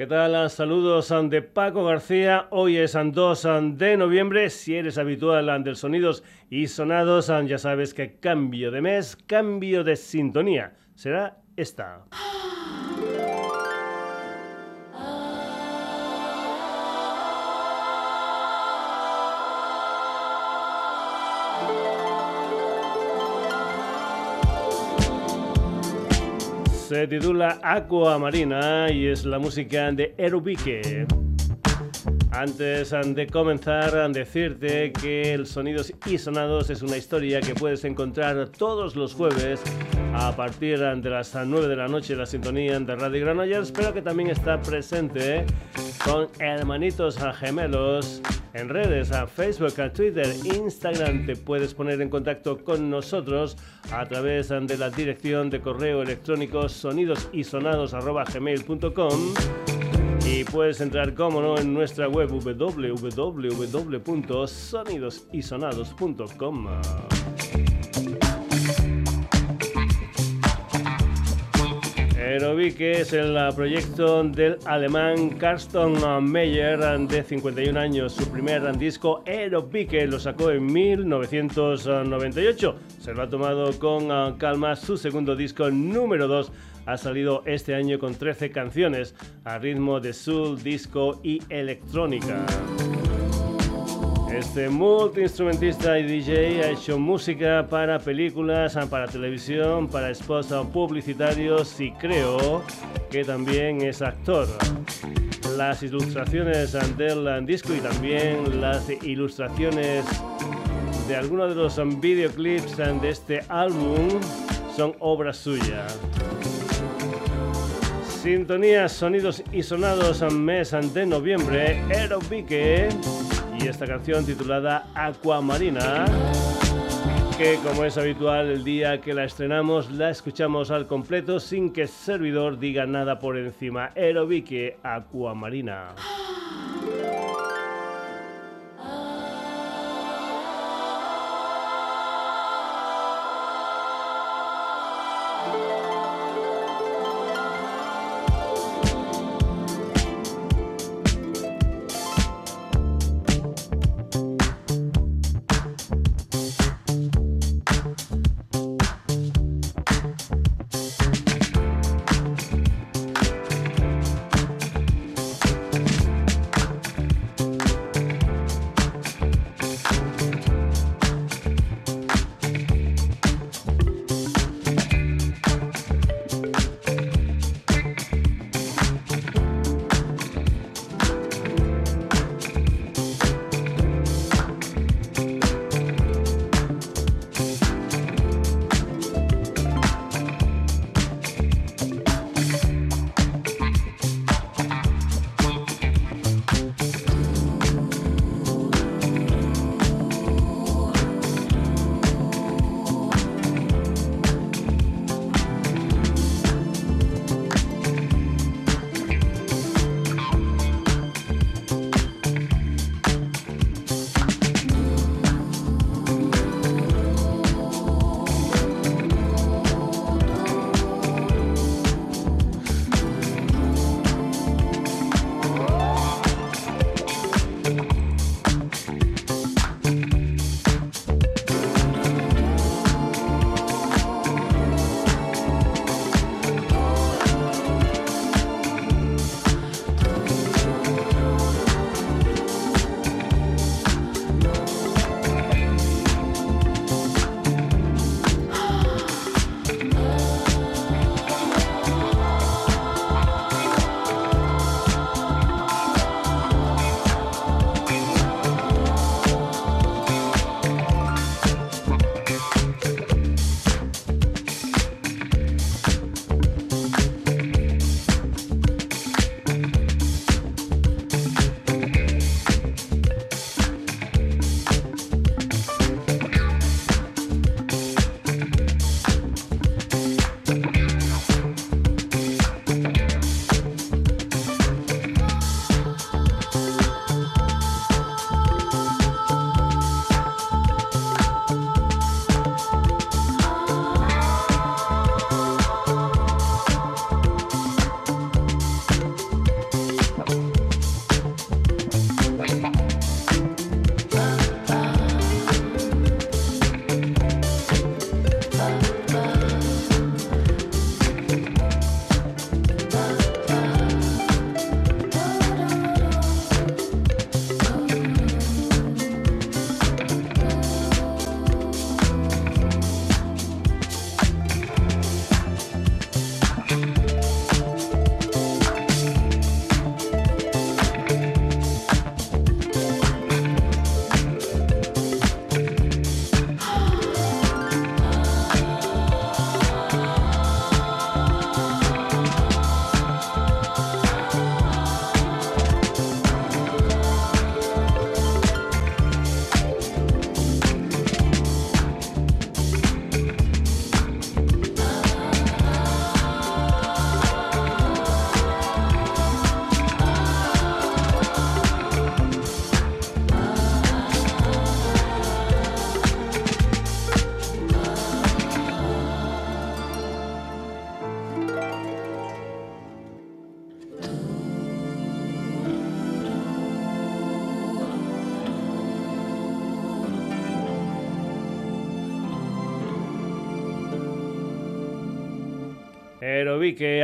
¿Qué tal? Saludos de Paco García. Hoy es 2 de noviembre. Si eres habitual del Sonidos y Sonados, ya sabes que cambio de mes, cambio de sintonía. Será esta. Se titula Aqua Marina y es la música de Erubique. Antes de comenzar, decirte que el Sonidos y Sonados es una historia que puedes encontrar todos los jueves a partir de las 9 de la noche la sintonía de Radio Granollers, pero que también está presente con hermanitos gemelos en redes, a Facebook, a Twitter, Instagram. Te puedes poner en contacto con nosotros a través de la dirección de correo electrónico sonidosysonados.gmail.com y puedes entrar, como no, en nuestra web que es el proyecto del alemán Carsten Meyer de 51 años. Su primer disco Aerobique lo sacó en 1998. Se lo ha tomado con ah, calma. Su segundo disco número 2 ha salido este año con 13 canciones a ritmo de soul, disco y electrónica. Este multiinstrumentista y DJ ha hecho música para películas, para televisión, para spots publicitarios y creo que también es actor. Las ilustraciones del disco y también las ilustraciones de algunos de los videoclips de este álbum son obra suya. Sintonías, sonidos y sonados mes de noviembre, Aerobique y esta canción titulada Aquamarina que como es habitual el día que la estrenamos la escuchamos al completo sin que el servidor diga nada por encima. Aerobique Aquamarina.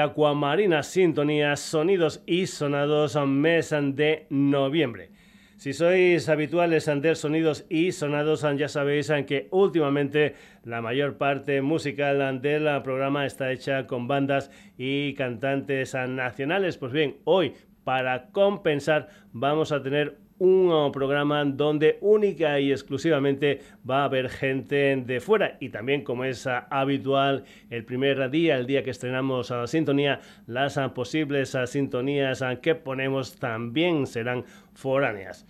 Aquamarina, Sintonía, Sonidos y Sonados, mes de noviembre. Si sois habituales del Sonidos y Sonados, ya sabéis que últimamente la mayor parte musical del programa está hecha con bandas y cantantes nacionales. Pues bien, hoy, para compensar, vamos a tener un programa donde única y exclusivamente va a haber gente de fuera y también como es habitual el primer día, el día que estrenamos a uh, sintonía, las posibles sintonías que ponemos también serán foráneas.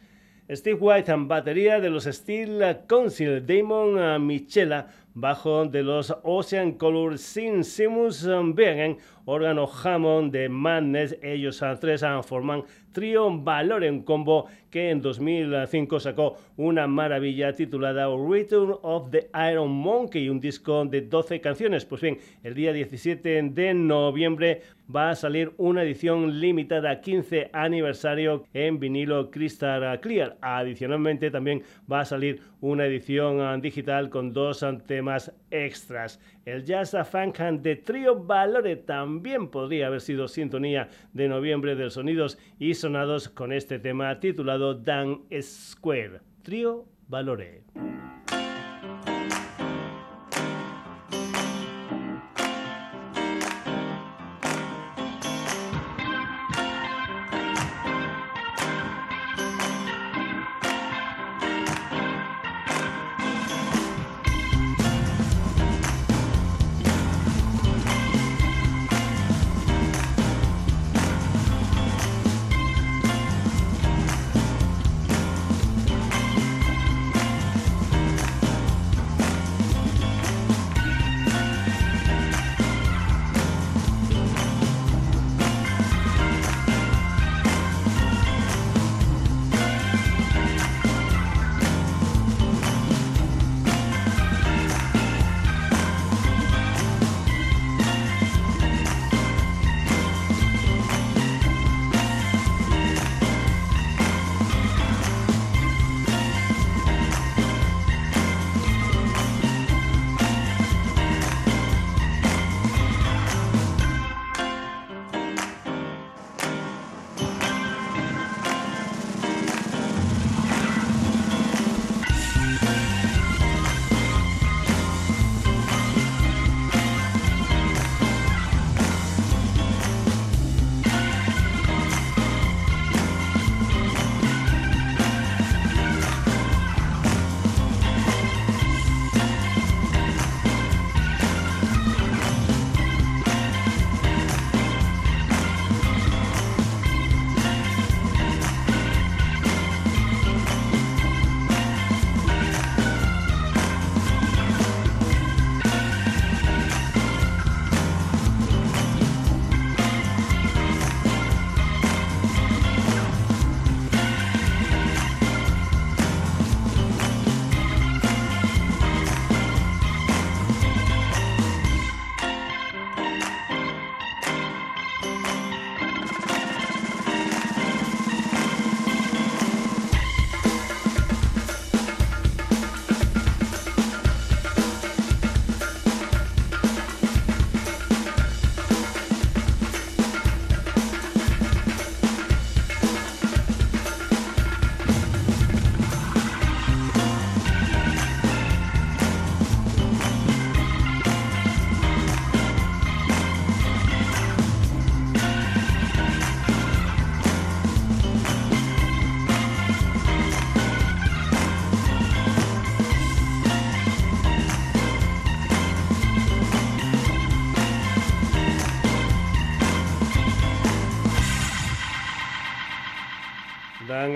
Steve White en batería de los Steel Council, Damon Michela bajo de los Ocean Color Sin Simus Begen, órgano Hammond de Madness, ellos tres forman trío Valor en Combo que en 2005 sacó una maravilla titulada Return of the Iron Monkey, un disco de 12 canciones. Pues bien, el día 17 de noviembre va a salir una edición limitada 15 aniversario en vinilo Crystal Clear. Adicionalmente también va a salir una edición digital con dos temas extras. El Jazz Funk de Trio Valore también podría haber sido sintonía de noviembre de Sonidos y Sonados con este tema titulado Dan Square. Trio Valore.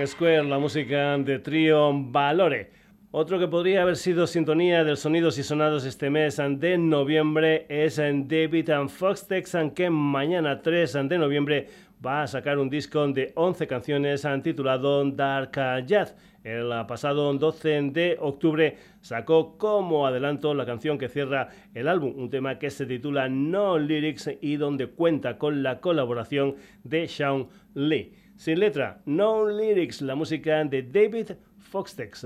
Square, la música de trío Valore. Otro que podría haber sido sintonía de sonidos y sonados este mes de noviembre es en David and Fox Texan, que mañana 3 de noviembre va a sacar un disco de 11 canciones titulado Dark Jazz. El pasado 12 de octubre sacó como adelanto la canción que cierra el álbum, un tema que se titula No Lyrics y donde cuenta con la colaboración de Sean Lee. Sin letra, no lyrics, la música de David Foxtex.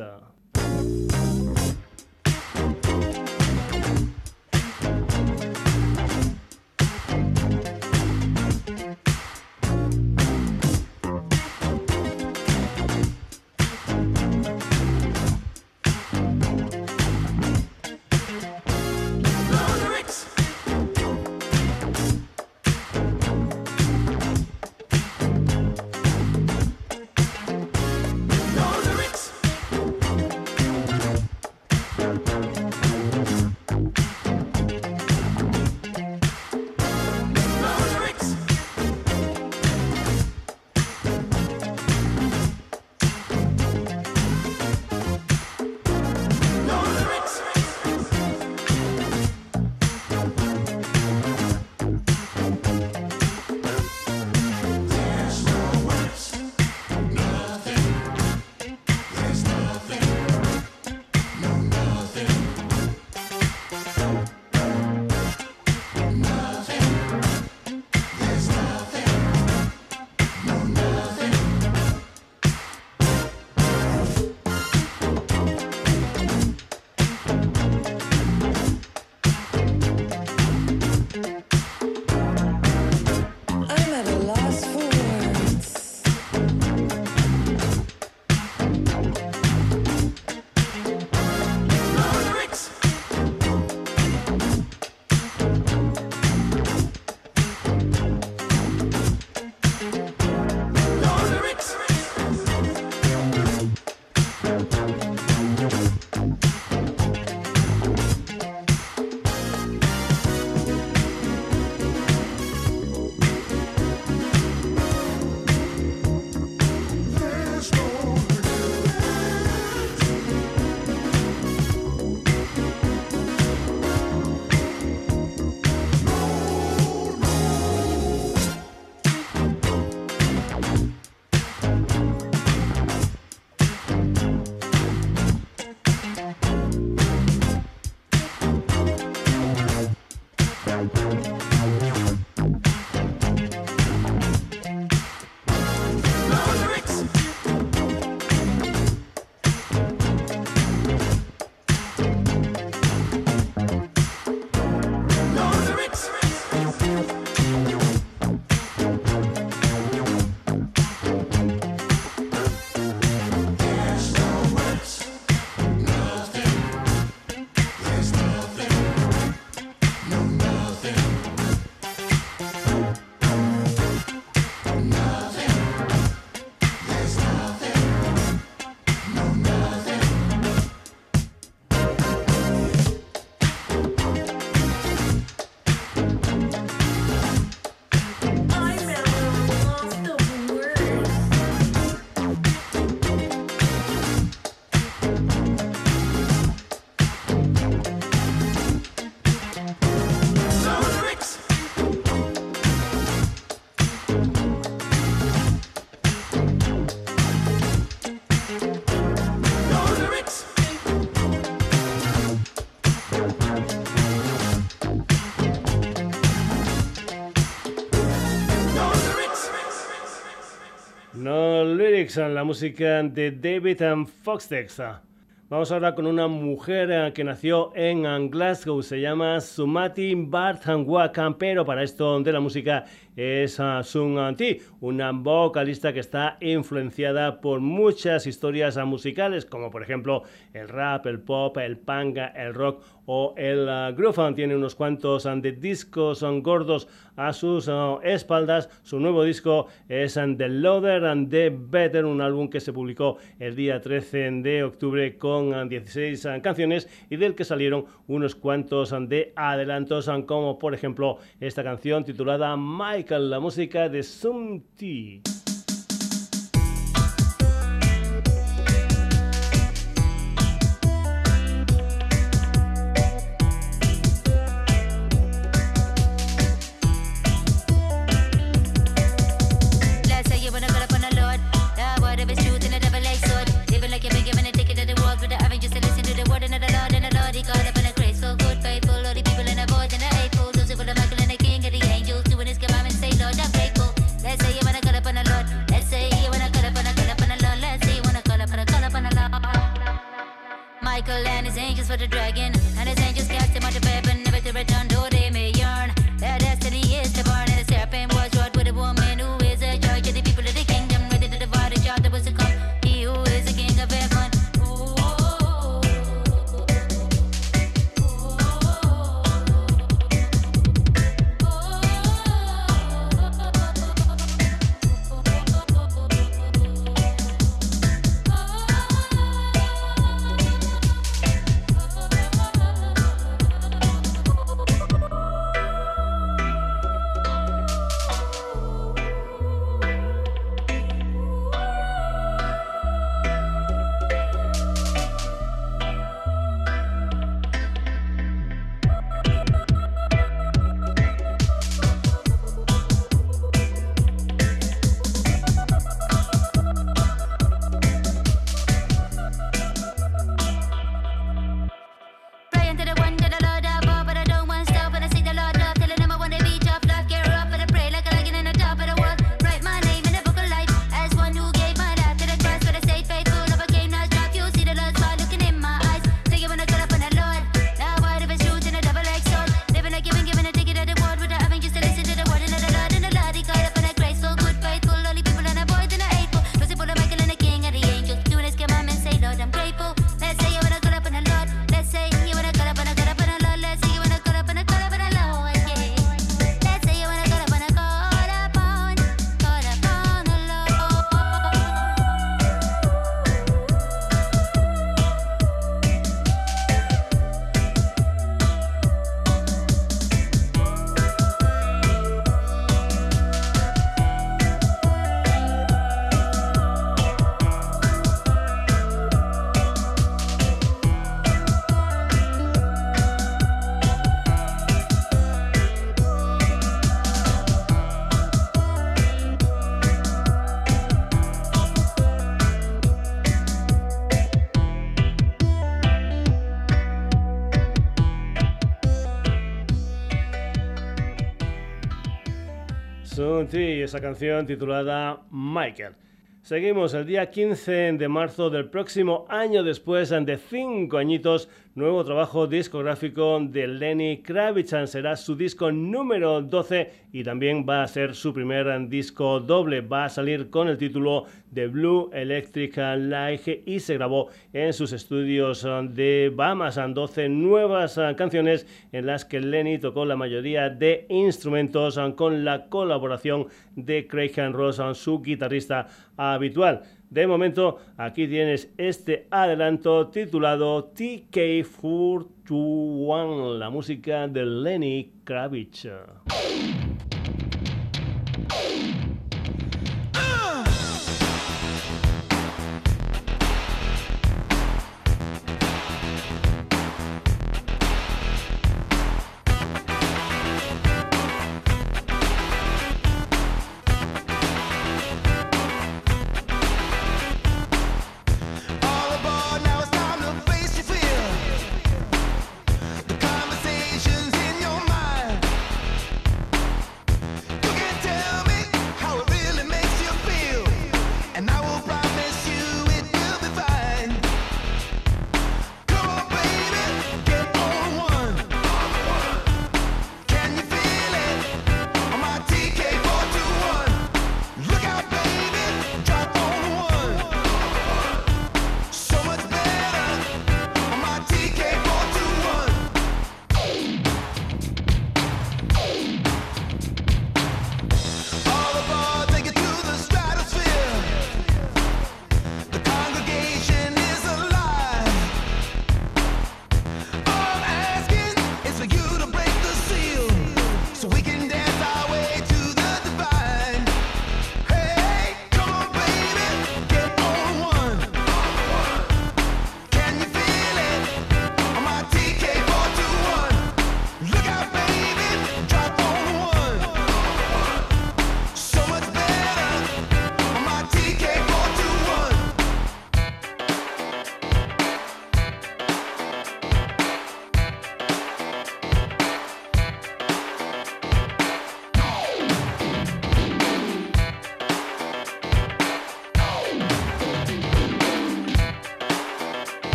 La música de David and Foxtex. Vamos ahora con una mujer eh, que nació en Glasgow, se llama Sumati Barthanwakan, pero para esto de la música es uh, Sun Ti, una vocalista que está influenciada por muchas historias musicales, como por ejemplo el rap, el pop, el panga, el rock o el uh, groove. Tiene unos cuantos uh, de discos son gordos a sus espaldas. Su nuevo disco es The Loader and The Better, un álbum que se publicó el día 13 de octubre con 16 canciones y del que salieron unos cuantos de adelantos, como por ejemplo esta canción titulada My la música de Sumti. Y esa canción titulada Michael. Seguimos el día 15 de marzo del próximo año después de cinco añitos nuevo trabajo discográfico de Lenny Kravitz. Será su disco número 12 y también va a ser su primer disco doble. Va a salir con el título de Blue Electric Light y se grabó en sus estudios de Bahamas. 12 nuevas canciones en las que Lenny tocó la mayoría de instrumentos con la colaboración de Craig Ross, su guitarrista habitual. De momento, aquí tienes este adelanto titulado TK421, la música de Lenny Kravitz.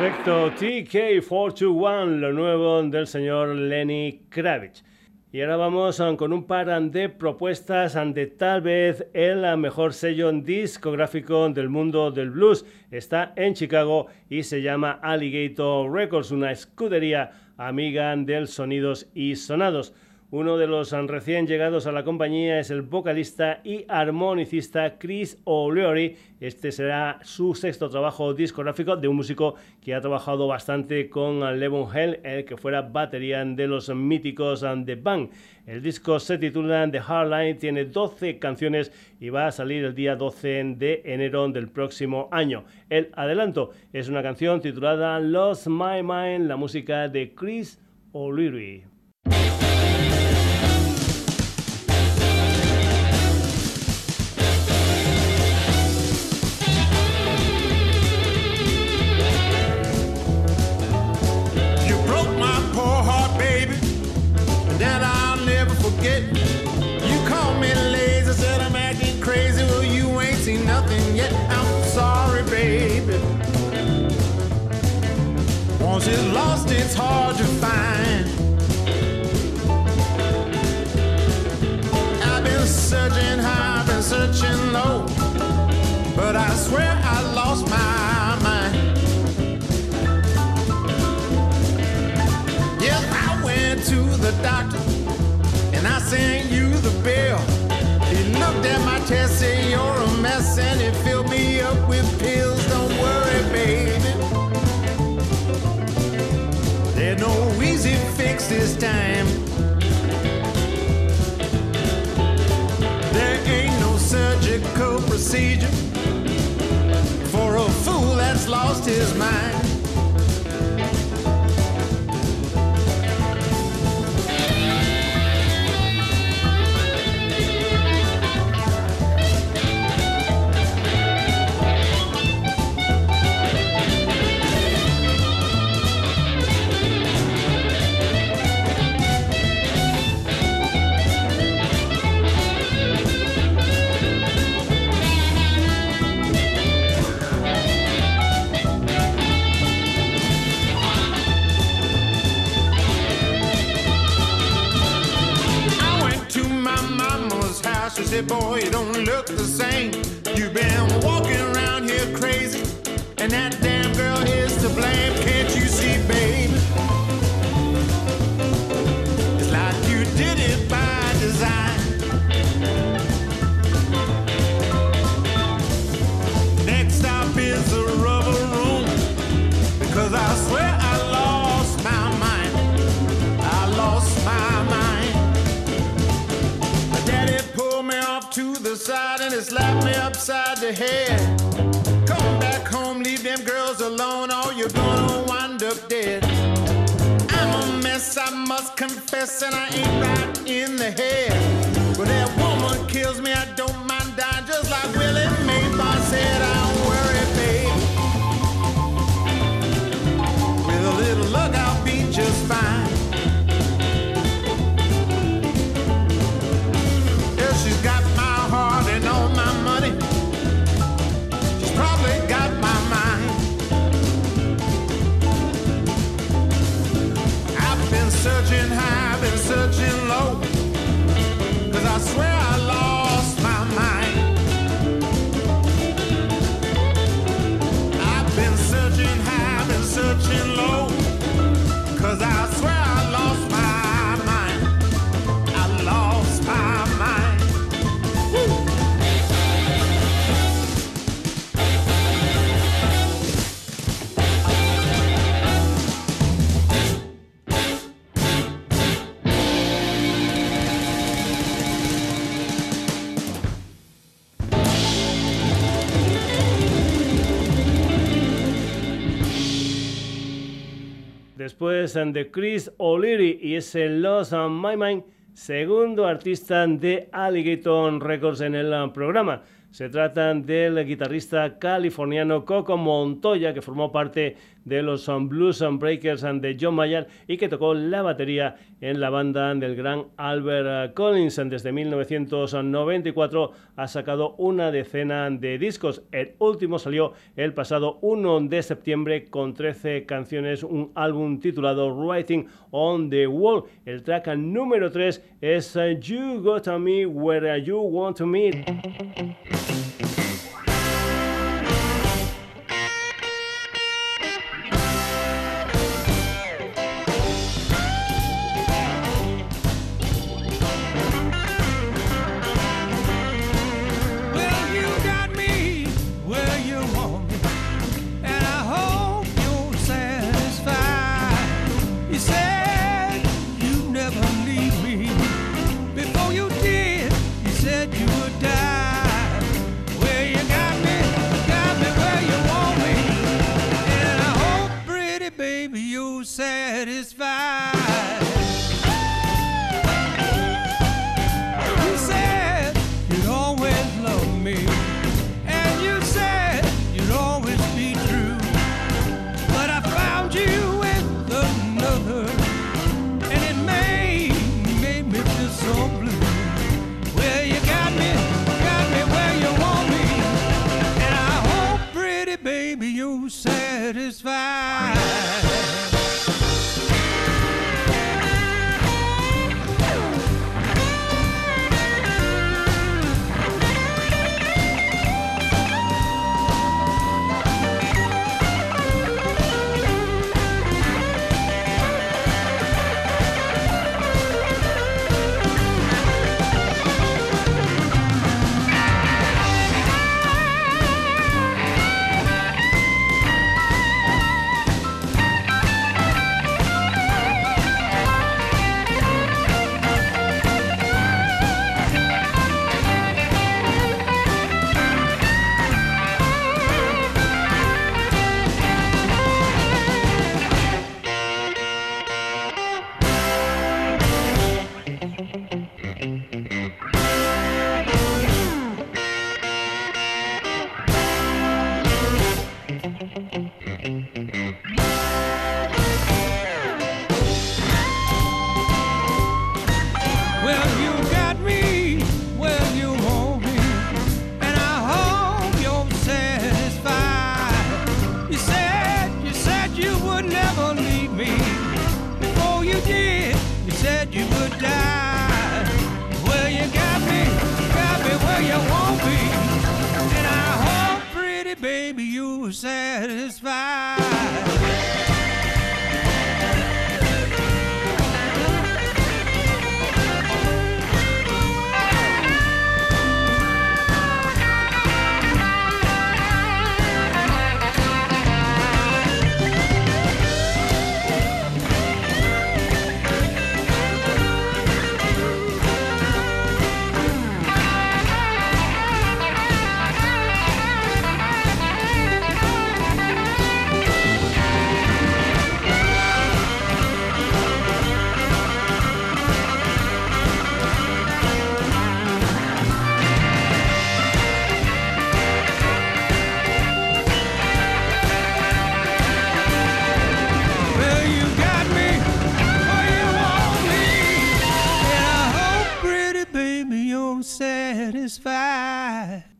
Efecto TK421, lo nuevo del señor Lenny Kravitz. Y ahora vamos um, con un par de propuestas ante tal vez el mejor sello discográfico del mundo del blues. Está en Chicago y se llama Alligator Records, una escudería amiga del Sonidos y Sonados. Uno de los recién llegados a la compañía es el vocalista y armonicista Chris O'Leary. Este será su sexto trabajo discográfico de un músico que ha trabajado bastante con Levon Hell, el que fuera batería de los míticos The Bang. El disco se titula The Hardline, tiene 12 canciones y va a salir el día 12 de enero del próximo año. El adelanto es una canción titulada Lost My Mind, la música de Chris O'Leary. Hard to find. I've been searching high, I've been searching low, but I swear I lost my mind. Yes, I went to the doctor and I sent you the bill. He looked at my chest, said you're a mess, and he filled me up with pills. This time. There ain't no surgical procedure for a fool that's lost his mind. Said, boy, you don't look the same. You've been walking around here crazy, and that damn girl is to blame. Side and it slapped me upside the head. Come back home, leave them girls alone, or you're gonna wind up dead. I'm a mess, I must confess, and I ain't right in the head. But that woman kills me, I don't mind dying, just like Willie Maybach said, I don't worry, babe. With a little luck, I'll be just fine. Después de Chris O'Leary y ese Lost on My Mind, segundo artista de Alligator Records en el programa. Se trata del guitarrista californiano Coco Montoya, que formó parte de los Blues and Breakers de John Mayer y que tocó la batería en la banda del gran Albert Collins. Desde 1994 ha sacado una decena de discos. El último salió el pasado 1 de septiembre con 13 canciones, un álbum titulado Writing on the Wall. El track número 3 es You Got Me Where You Want to Meet.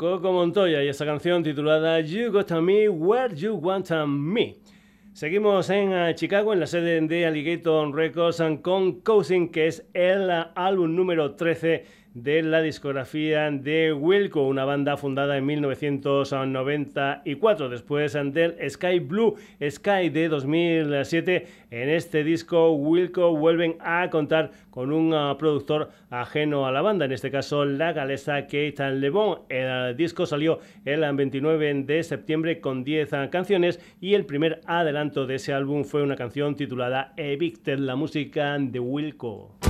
Coco Montoya y esa canción titulada You Got Me Where You Want Me. Seguimos en eh, Chicago, en la sede de Alligator Records, con Cousin, que es el álbum número 13 de la discografía de Wilco, una banda fundada en 1994. Después del Sky Blue Sky de 2007, en este disco Wilco vuelven a contar con un ah, productor ajeno a la banda, en este caso la galesa Kate Lebon. El disco salió el 29 de septiembre con 10 ah, canciones y el primer adelanto de ese álbum fue una canción titulada Evicted, la música de Wilco.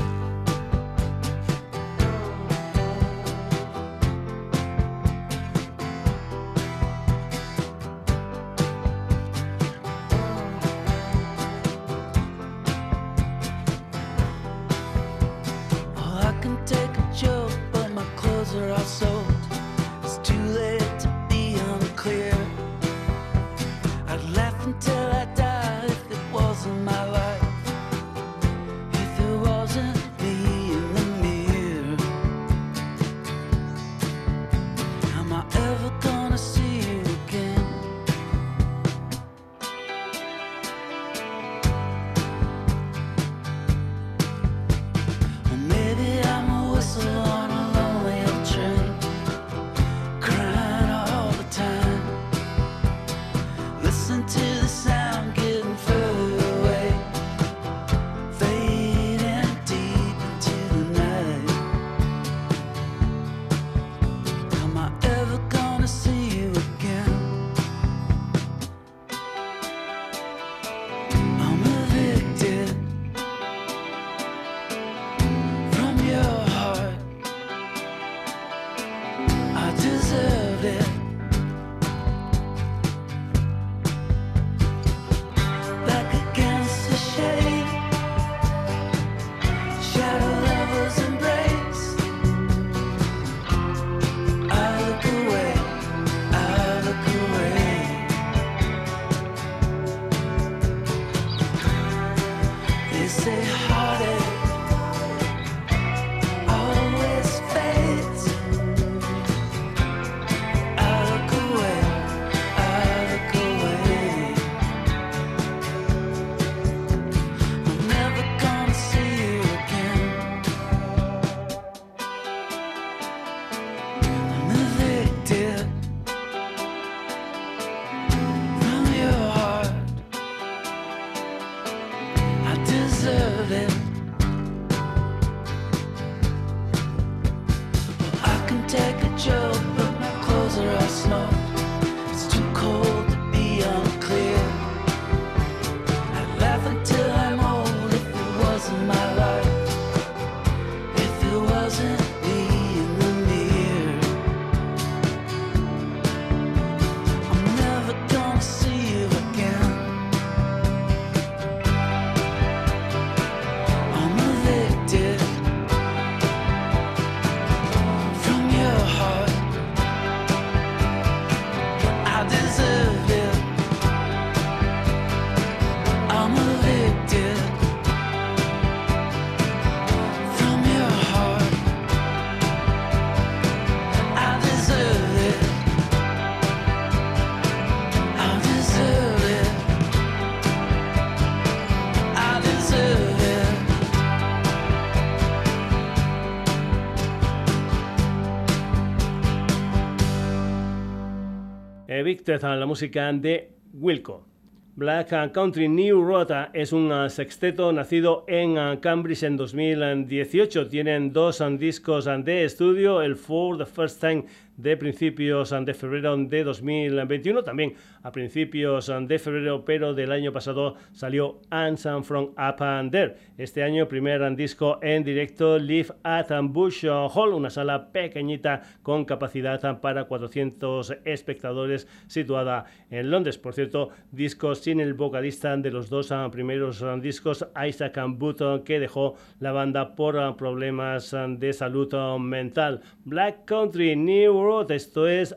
La música de Wilco. Black Country New Rota es un uh, sexteto nacido en uh, Cambridge en 2018. Tienen dos um, discos de estudio, el For the First Time de principios de febrero de 2021. También a principios de febrero, pero del año pasado salió Answer from Up and There. Este año, primer disco en directo, Live at Bush Hall, una sala pequeñita con capacidad para 400 espectadores situada en Londres. Por cierto, discos sin el vocalista de los dos primeros discos, Isaac Button, que dejó la banda por problemas de salud mental. Black Country New esto es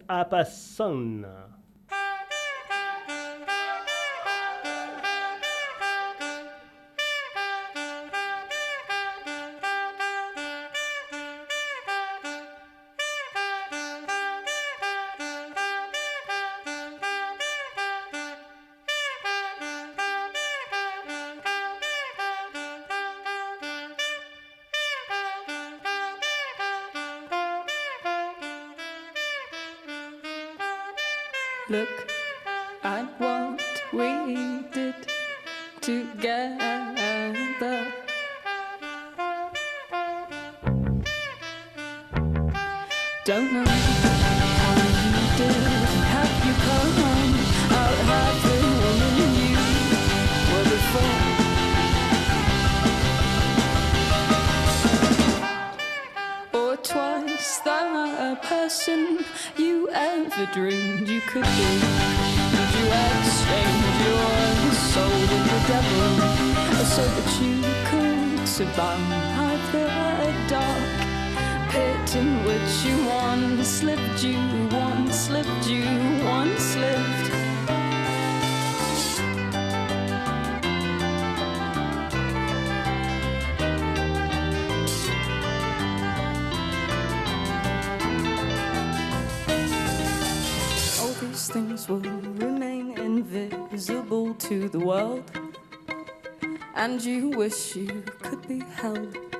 Look at what we did together. Don't know. ever dreamed you could be. Did you exchange your soul with the devil so that you could survive the dark pit in which you once slipped, You once slipped, You once slipped. Apazón. wish you could be held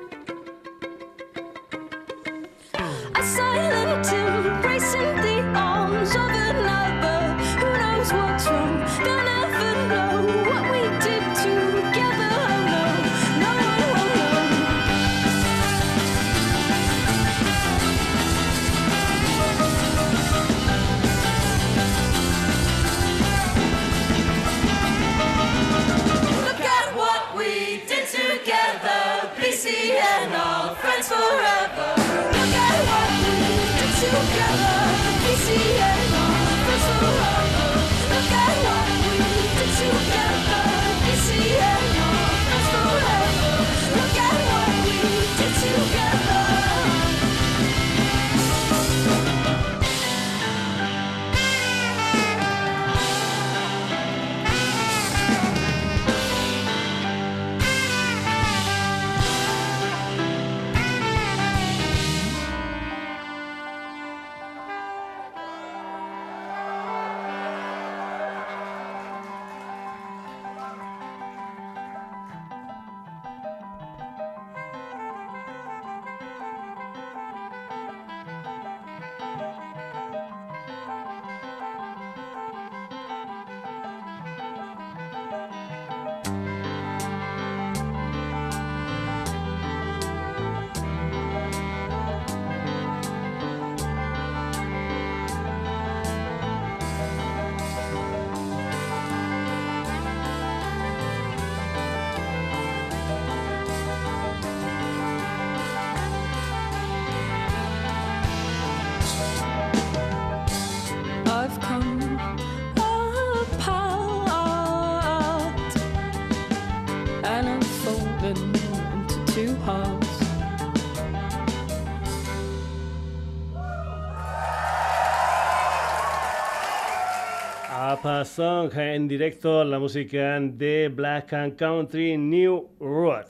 Song en directo, la música de Black and Country New Road.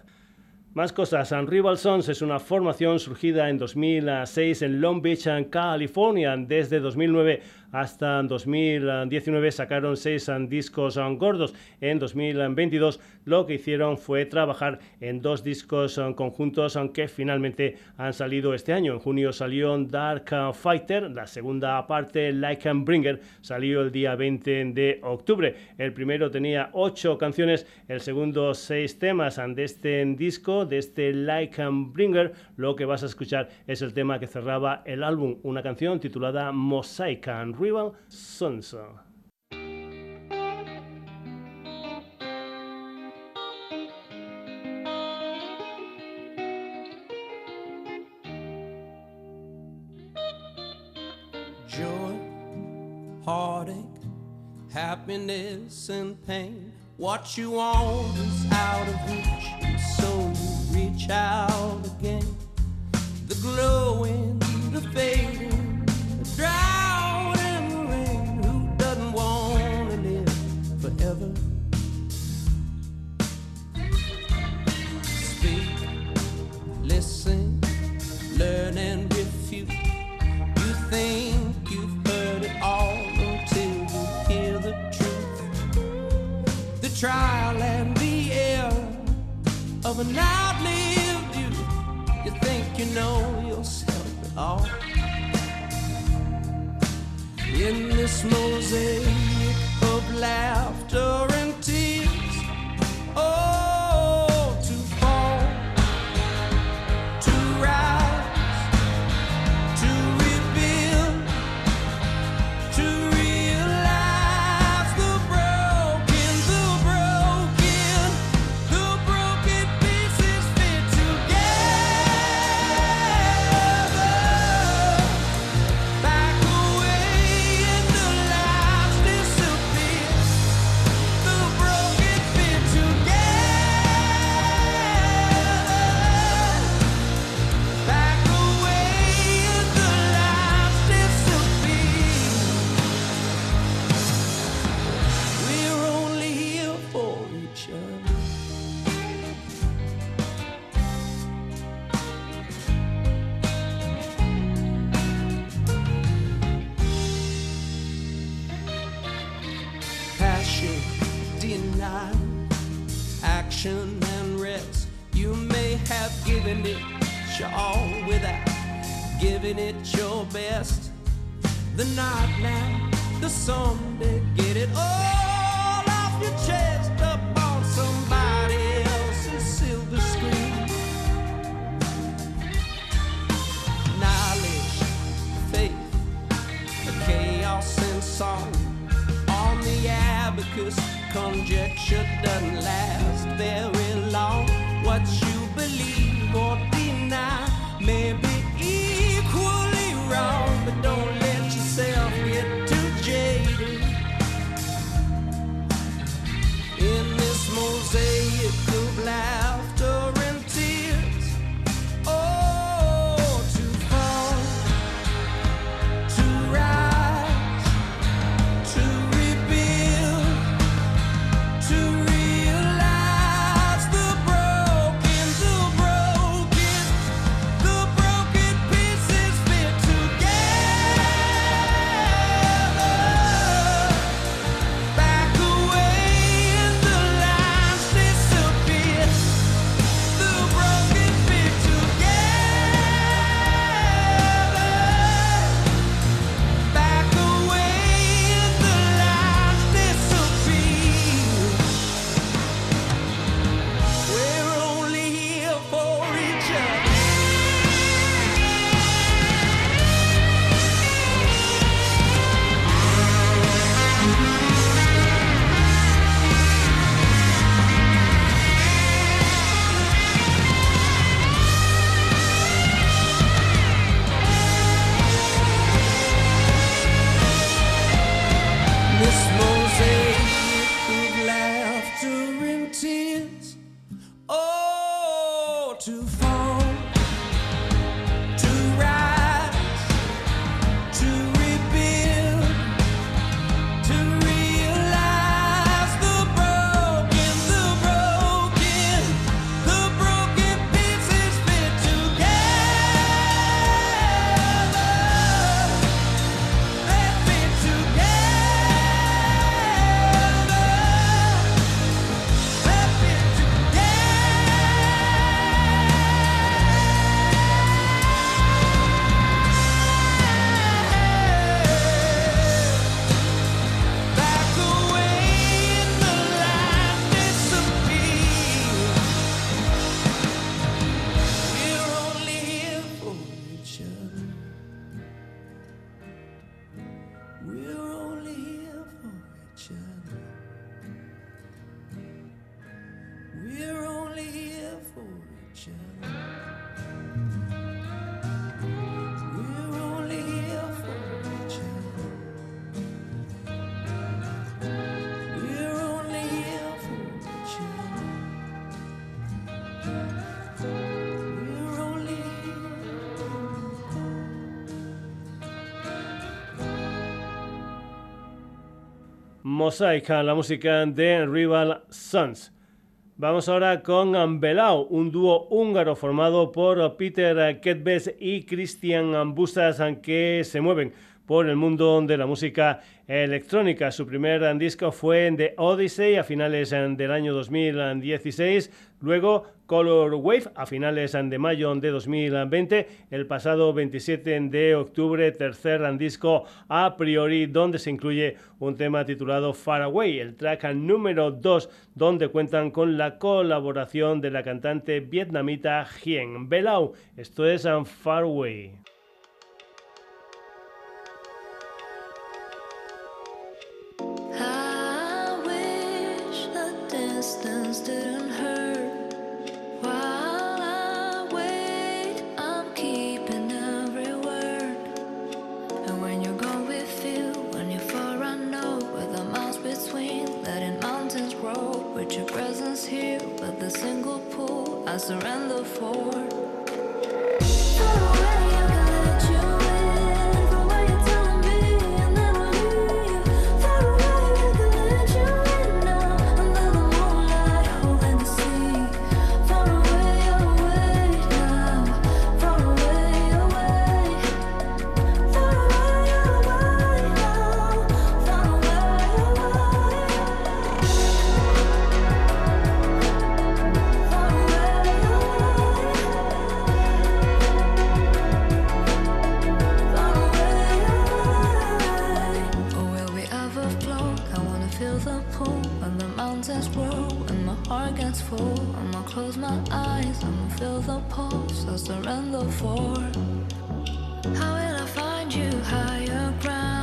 Más cosas, Unrival Sons es una formación surgida en 2006 en Long Beach, California. Desde 2009 hasta 2019 sacaron seis discos gordos. En 2022 lo que hicieron fue trabajar en dos discos conjuntos que finalmente han salido este año. En junio salió Dark Fighter, la segunda parte Like and Bringer salió el día 20 de octubre. El primero tenía ocho canciones, el segundo seis temas de este disco, de este Like and Bringer. Lo que vas a escuchar es el tema que cerraba el álbum, una canción titulada Mosaic and Rival Sons. Happiness and pain. What you want is out of reach, so you reach out again. The glowing, the fading, the drought trial and the error of an outlived youth. You think you know yourself at all. In this mosaic of laughter and tears, oh, La música de Rival Sons. Vamos ahora con Belau, un dúo húngaro formado por Peter Ketbes y Christian Bustas que se mueven por el mundo de la música electrónica. Su primer disco fue The Odyssey a finales del año 2016, luego Color Wave a finales de mayo de 2020, el pasado 27 de octubre, tercer disco a priori, donde se incluye un tema titulado Far Away, el track número 2, donde cuentan con la colaboración de la cantante vietnamita Hien Belau. Esto es Far Away. distance didn't hurt. While I wait, I'm keeping every word. And when you're gone we feel, when you're far I know Where the miles between, letting mountains grow, With your presence here, with a single pull I surrender for. When and my heart gets full I'ma close my eyes, I'ma feel the pulse I surrender for How will I find you higher ground?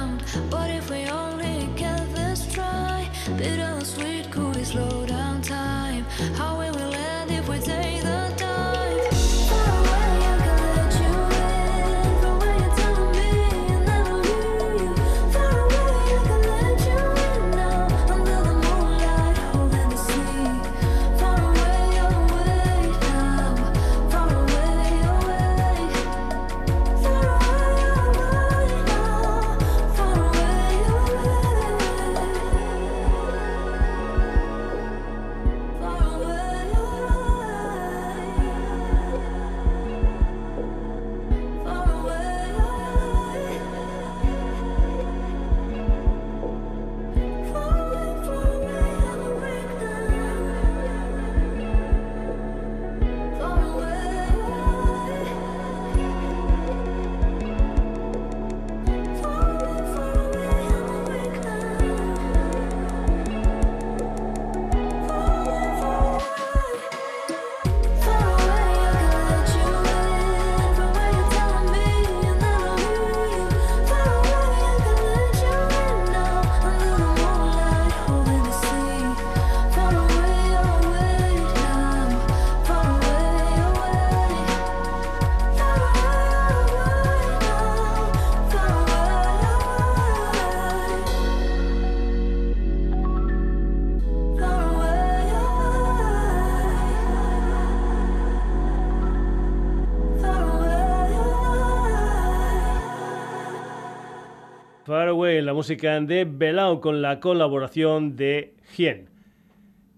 La música de Belao con la colaboración de Hien.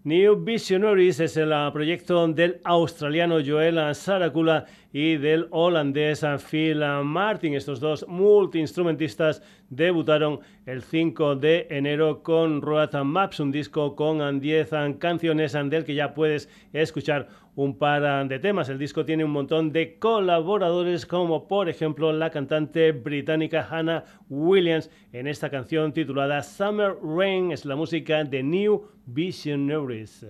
New Visionaries es el proyecto del australiano Joel Saracula y del holandés Phil Martin. Estos dos multiinstrumentistas debutaron el 5 de enero con Road Maps, un disco con 10 canciones del que ya puedes escuchar un par de temas. El disco tiene un montón de colaboradores, como por ejemplo la cantante británica Hannah Williams en esta canción titulada Summer Rain. Es la música de New Visionaries.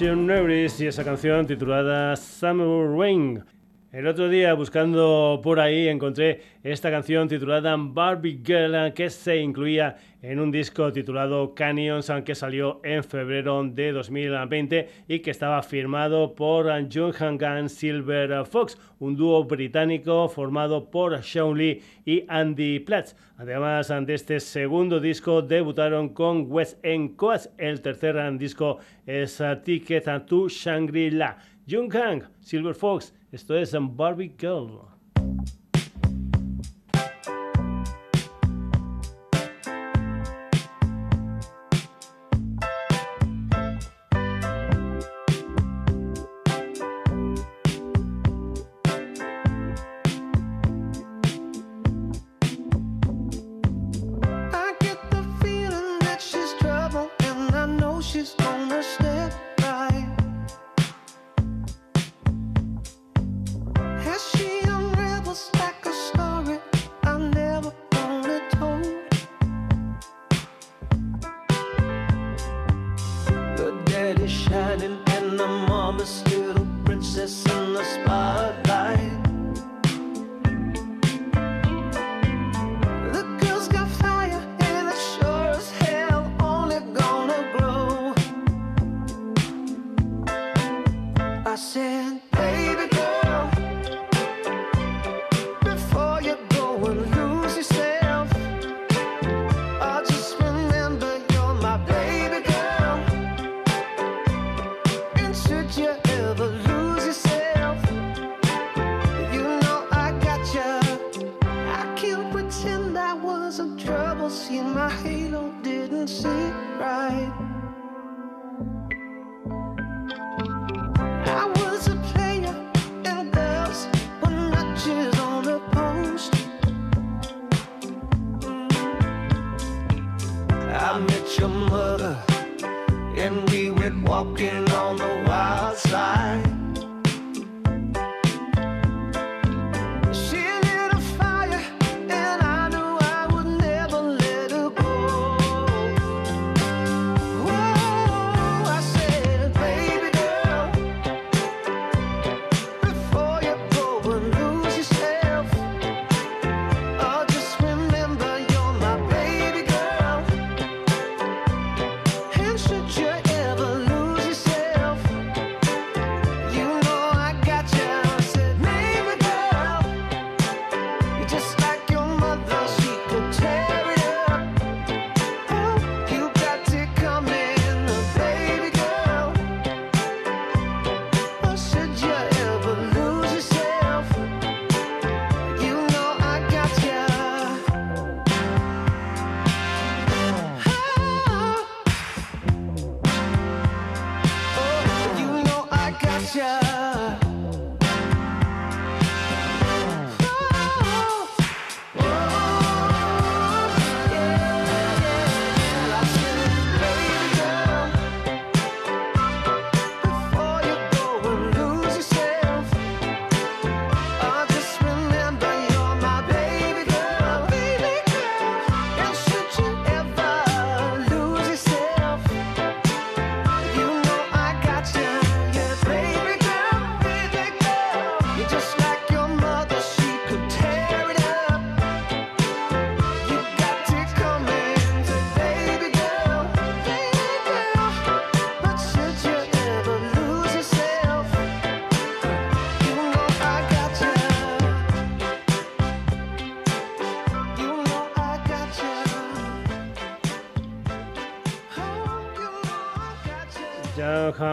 Y esa canción titulada Summer Rain. El otro día buscando por ahí encontré esta canción titulada Barbie Girl que se incluía en un disco titulado Canyons que salió en febrero de 2020 y que estaba firmado por John Hangan Silver Fox, un dúo británico formado por Sean Lee y Andy Platts. Además de este segundo disco debutaron con West End Coast. El tercer disco es Ticket to Shangri-La. Jung Kang, Silver Fox, esto es Barbie Girl.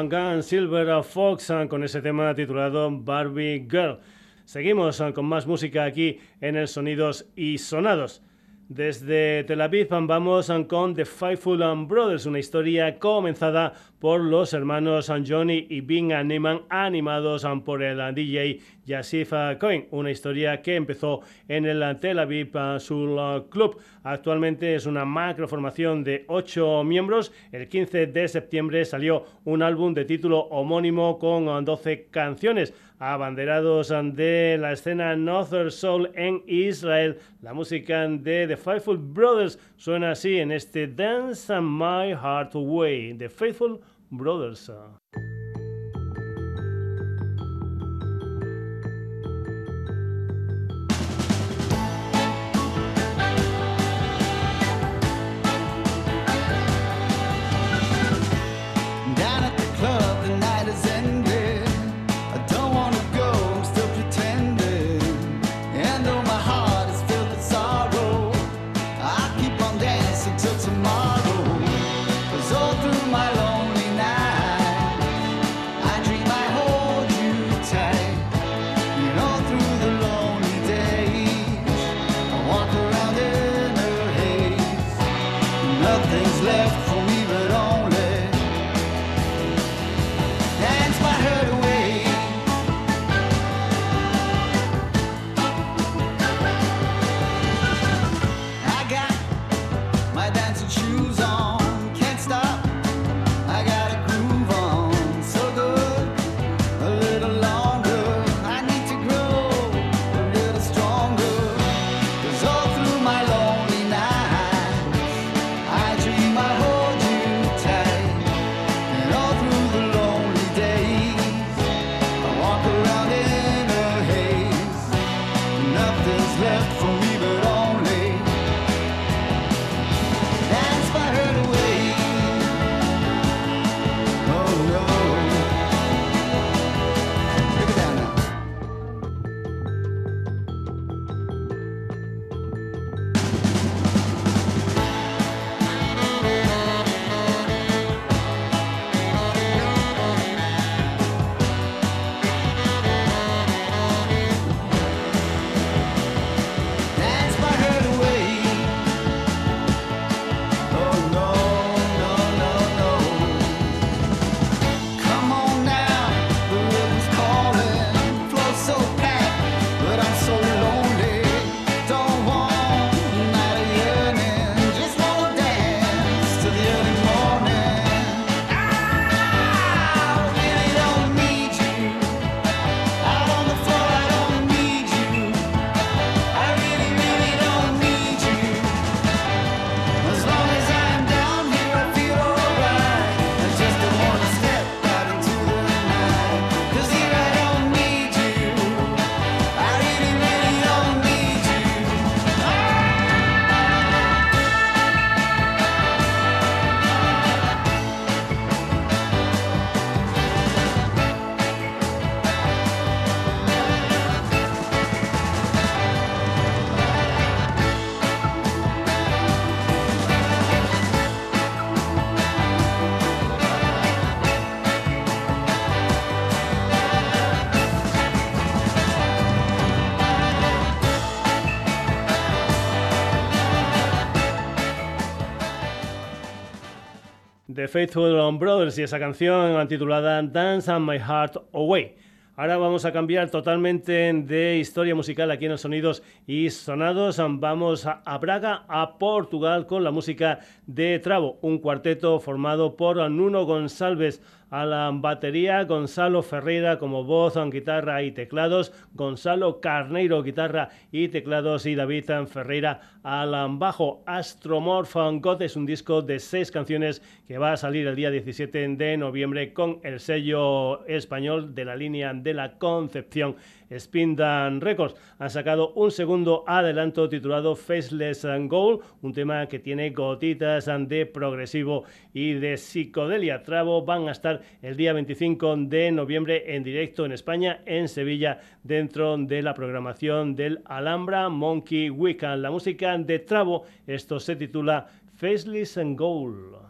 Hangan Silver Fox con ese tema titulado Barbie Girl. Seguimos con más música aquí en el Sonidos y Sonados. Desde Tel Aviv vamos con The Fightful Brothers, una historia comenzada por los hermanos Johnny y Bing Neiman, animados por el DJ Yassif Cohen, una historia que empezó en el Tel Aviv Soul Club. Actualmente es una macro formación de 8 miembros. El 15 de septiembre salió un álbum de título homónimo con 12 canciones abanderados de la escena Northern Soul en Israel. La música de The Faithful Brothers suena así en este Dance My Heart Away. The Faithful Brothers. Faithful Brothers y esa canción titulada Dance and My Heart Away. Ahora vamos a cambiar totalmente de historia musical aquí en los sonidos y sonados. Vamos a Braga, a Portugal, con la música de Travo, un cuarteto formado por Nuno González a la batería, Gonzalo Ferreira como voz, guitarra y teclados, Gonzalo Carneiro, guitarra y teclados y David Ferreira al bajo. Astromorph God es un disco de seis canciones que va a salir el día 17 de noviembre con el sello español de la línea de la Concepción Spindan Records. Han sacado un segundo adelanto titulado Faceless Goal, un tema que tiene gotitas de progresivo y de psicodelia. Travo van a estar el día 25 de noviembre en directo en España, en Sevilla, dentro de la programación del Alhambra Monkey Weekend. La música de Travo, esto se titula Faceless Goal.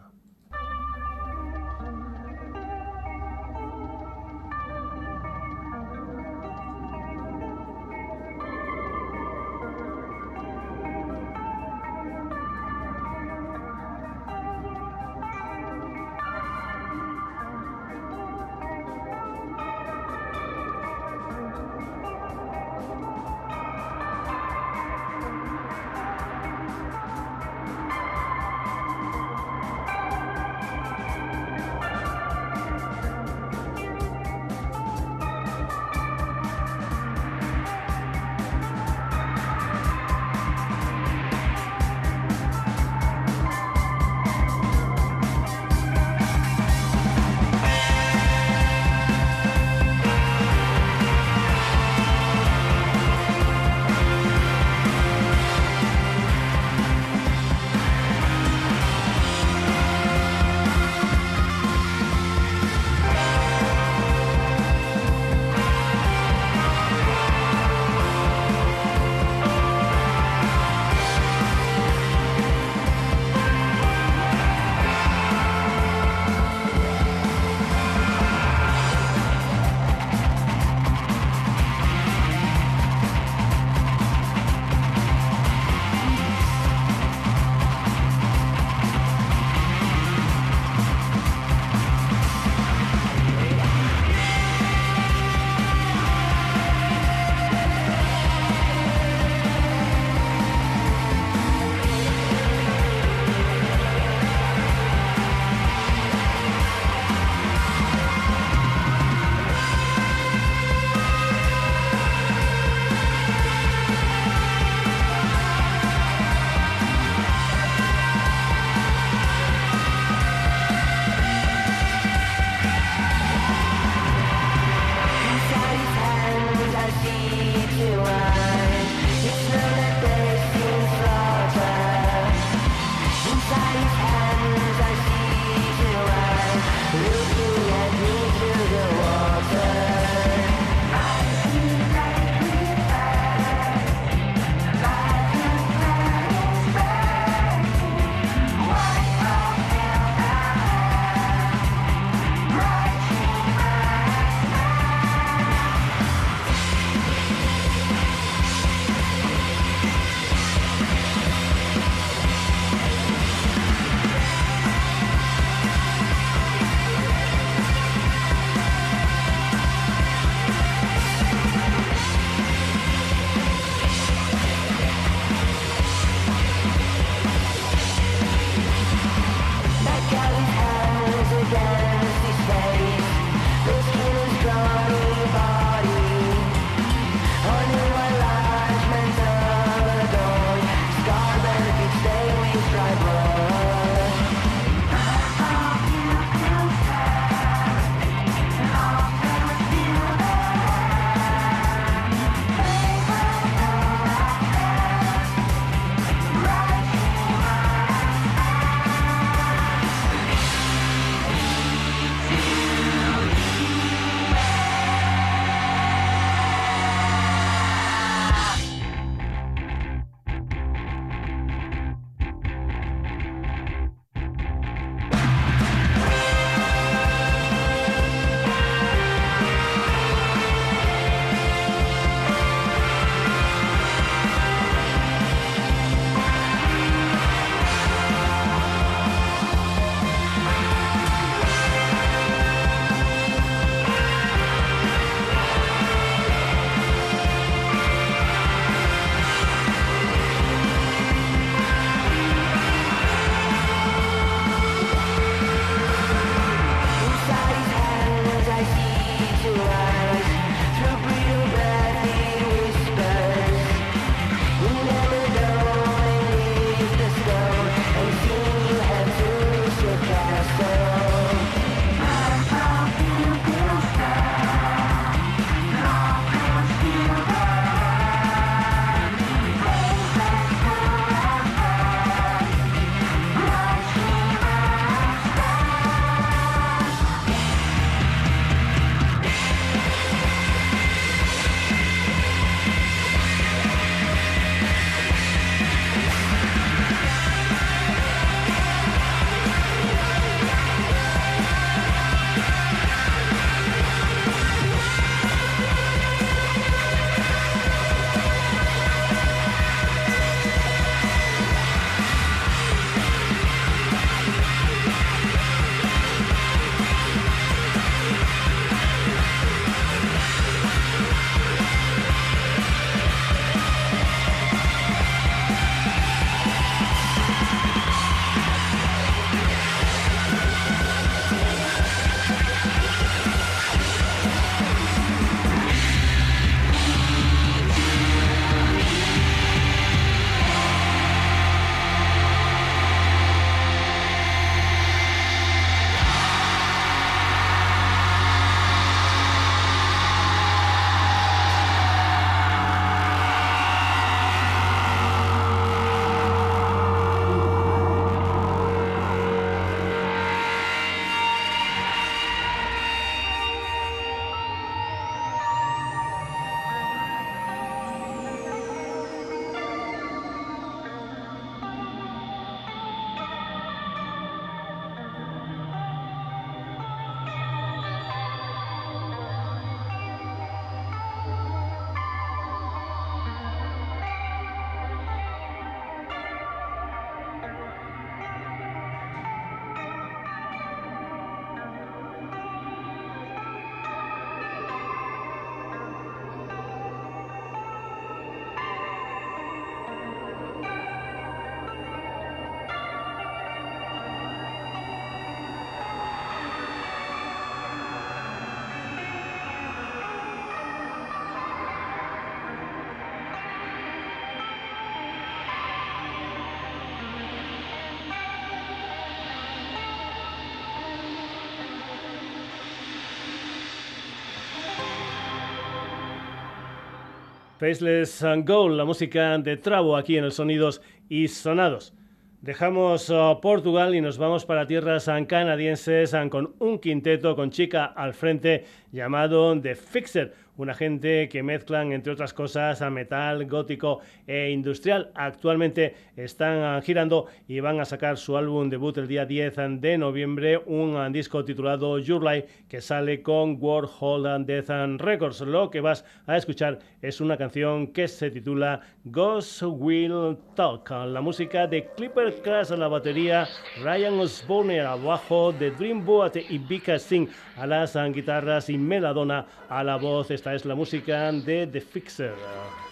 Faceless Gold, la música de Trabo aquí en el Sonidos y Sonados. Dejamos uh, Portugal y nos vamos para tierras canadienses con un quinteto con chica al frente llamado The Fixer una gente que mezclan, entre otras cosas, a metal, gótico e industrial. Actualmente están girando y van a sacar su álbum debut el día 10 de noviembre, un disco titulado Your Life que sale con World Hold Death Records. Lo que vas a escuchar es una canción que se titula Ghost Will Talk. La música de Clipper Crash a la batería, Ryan Osborne abajo, de Dreamboat y Vika Singh a las guitarras y Meladona a la voz. Esta es la música de The Fixer.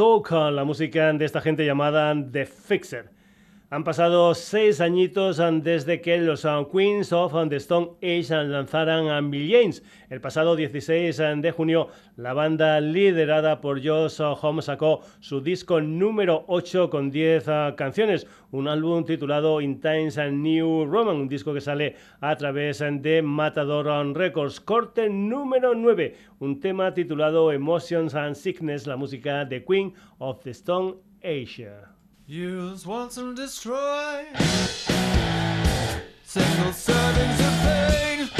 Talk, la música de esta gente llamada The Fixer. Han pasado seis añitos desde que los Queens of the Stone Age lanzaran a Bill James. El pasado 16 de junio, la banda liderada por Josh Homme sacó su disco número 8 con 10 canciones, un álbum titulado In Times and New Roman, un disco que sale a través de Matador Records. Corte número 9, un tema titulado Emotions and Sickness, la música de Queen of the Stone Age. Use once and destroy. Single servings of pain.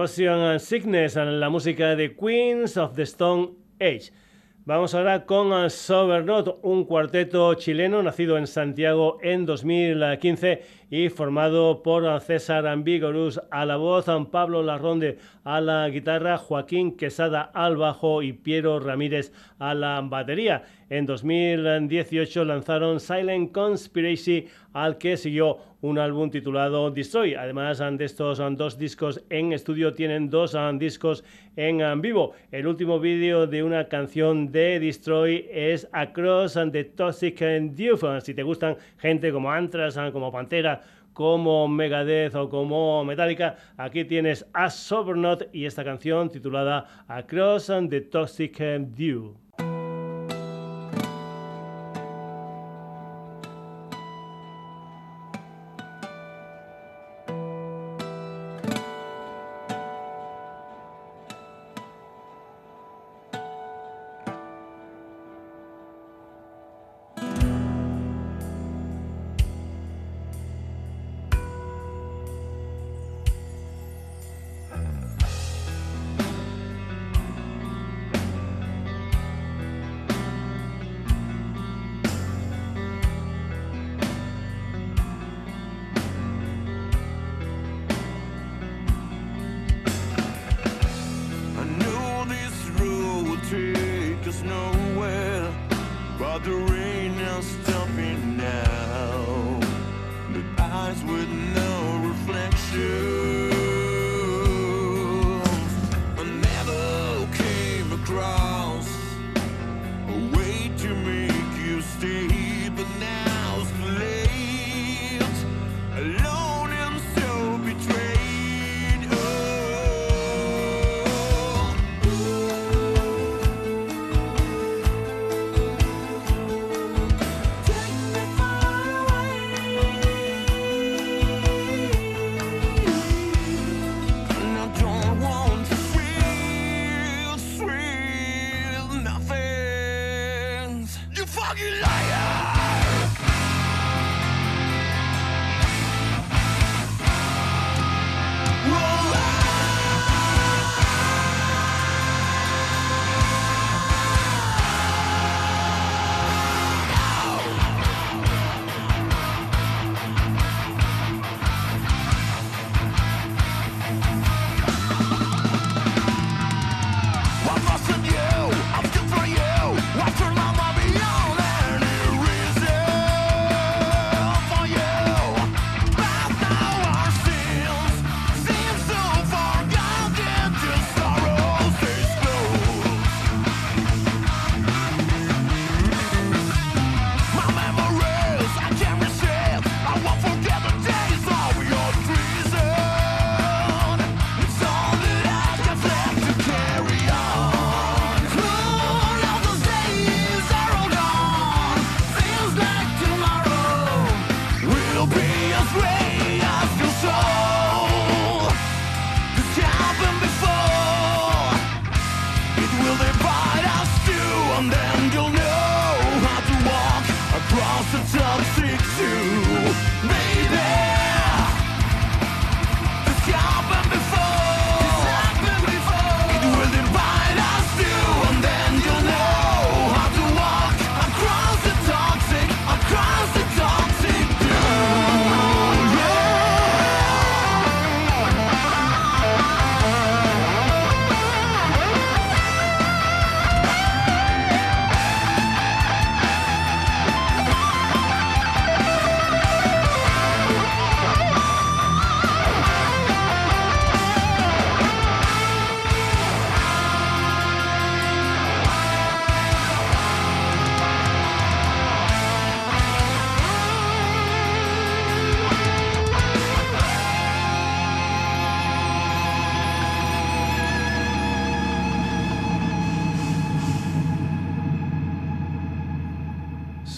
Emotion and Sickness, la música de Queens of the Stone Age. Vamos ahora con Sobernaut, un cuarteto chileno nacido en Santiago en 2015 y formado por César Ambigorus a la voz, Pablo Larronde a la guitarra, Joaquín Quesada al bajo y Piero Ramírez a la batería. En 2018 lanzaron Silent Conspiracy, al que siguió un álbum titulado Destroy. Además de estos dos discos en estudio, tienen dos discos en vivo. El último vídeo de una canción de Destroy es Across the Toxic Dufe. Si te gustan gente como Antras, como Pantera, como Megadeth o como Metallica, aquí tienes a Sobernot y esta canción titulada Across the Toxic Dew.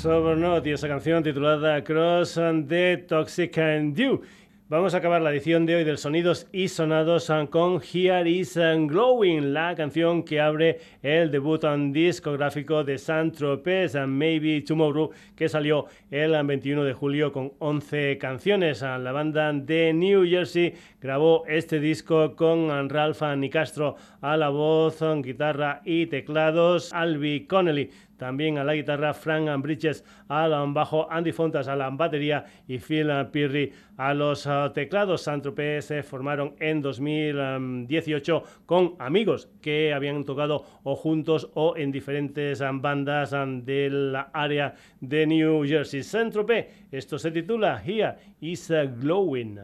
Y esa canción titulada Cross the Toxic and You. Vamos a acabar la edición de hoy del Sonidos y Sonados con Here is Glowing, la canción que abre el debut discográfico de Saint Tropez, Maybe Tomorrow, que salió el 21 de julio con 11 canciones. La banda de New Jersey grabó este disco con Ralph Nicastro a la voz, guitarra y teclados, Albi Connelly también a la guitarra, Frank Bridges al bajo, Andy Fontas a la batería y Phil Pirri a los teclados. Santrope se formaron en 2018 con amigos que habían tocado o juntos o en diferentes bandas del área de New Jersey. Santrope, esto se titula Here is a Glowing.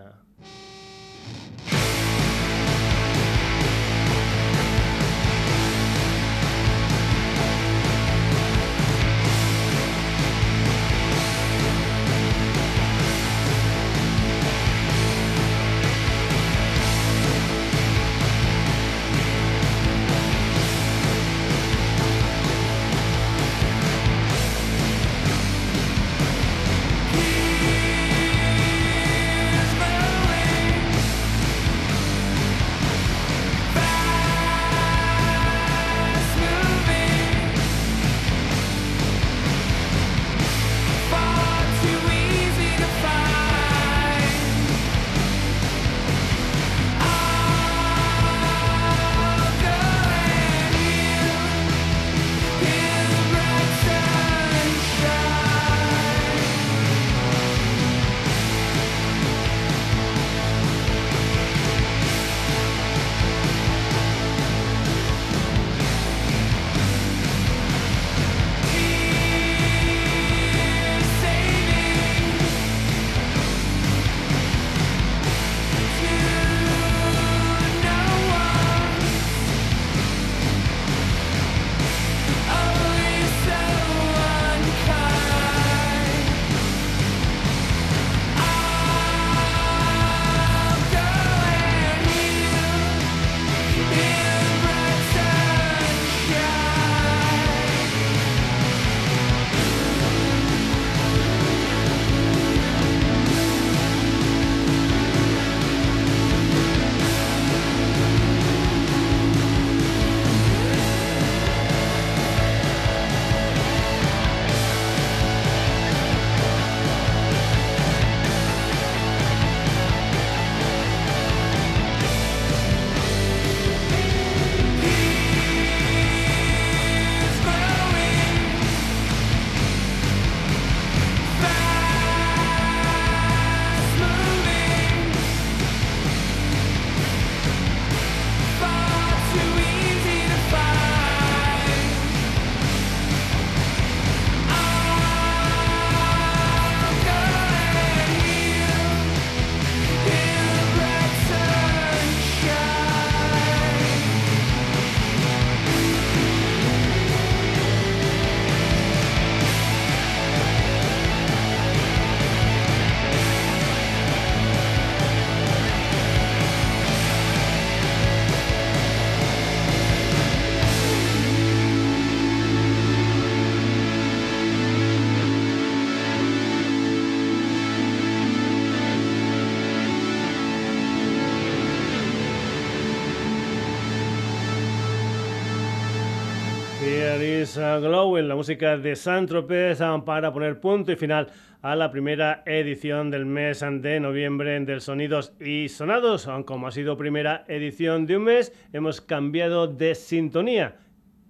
Glow en la música de Saint-Tropez para poner punto y final a la primera edición del mes de noviembre del Sonidos y Sonados. Como ha sido primera edición de un mes, hemos cambiado de sintonía.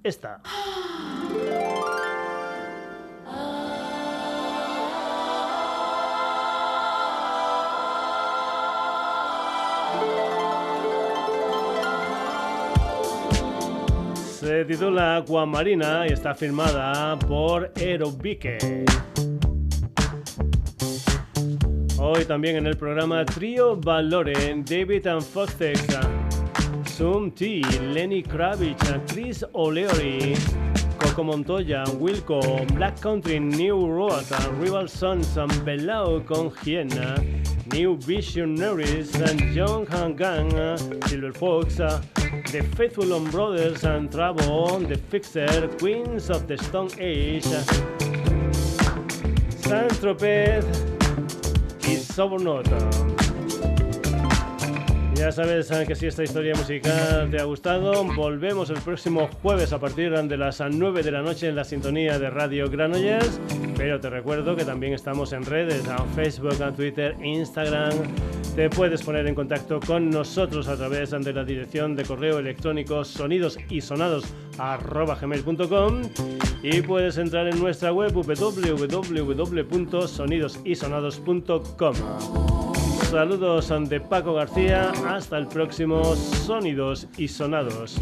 Esta. Se titula Aquamarina y está firmada por Aerobique. Hoy también en el programa Trio Valore, David and Fostex, Zoom T, Lenny Kravitz, Chris O'Leary, Coco Montoya, Wilco, Black Country, New Road, Rival Sons, Belao con Hiena, New Visionaries, and John Hangang, Silver Fox, The Faithful On Brothers and Trouble, The Fixer, Queens of the Stone Age, Saint Tropez y Sobornota. Ya sabes que si esta historia musical te ha gustado, volvemos el próximo jueves a partir de las 9 de la noche en la sintonía de Radio Granollers. Pero te recuerdo que también estamos en redes, en Facebook, en Twitter, Instagram. Te puedes poner en contacto con nosotros a través de la dirección de correo electrónico sonidos y sonados gmail.com y puedes entrar en nuestra web www.sonidosysonados.com. Saludos ante Paco García. Hasta el próximo Sonidos y Sonados.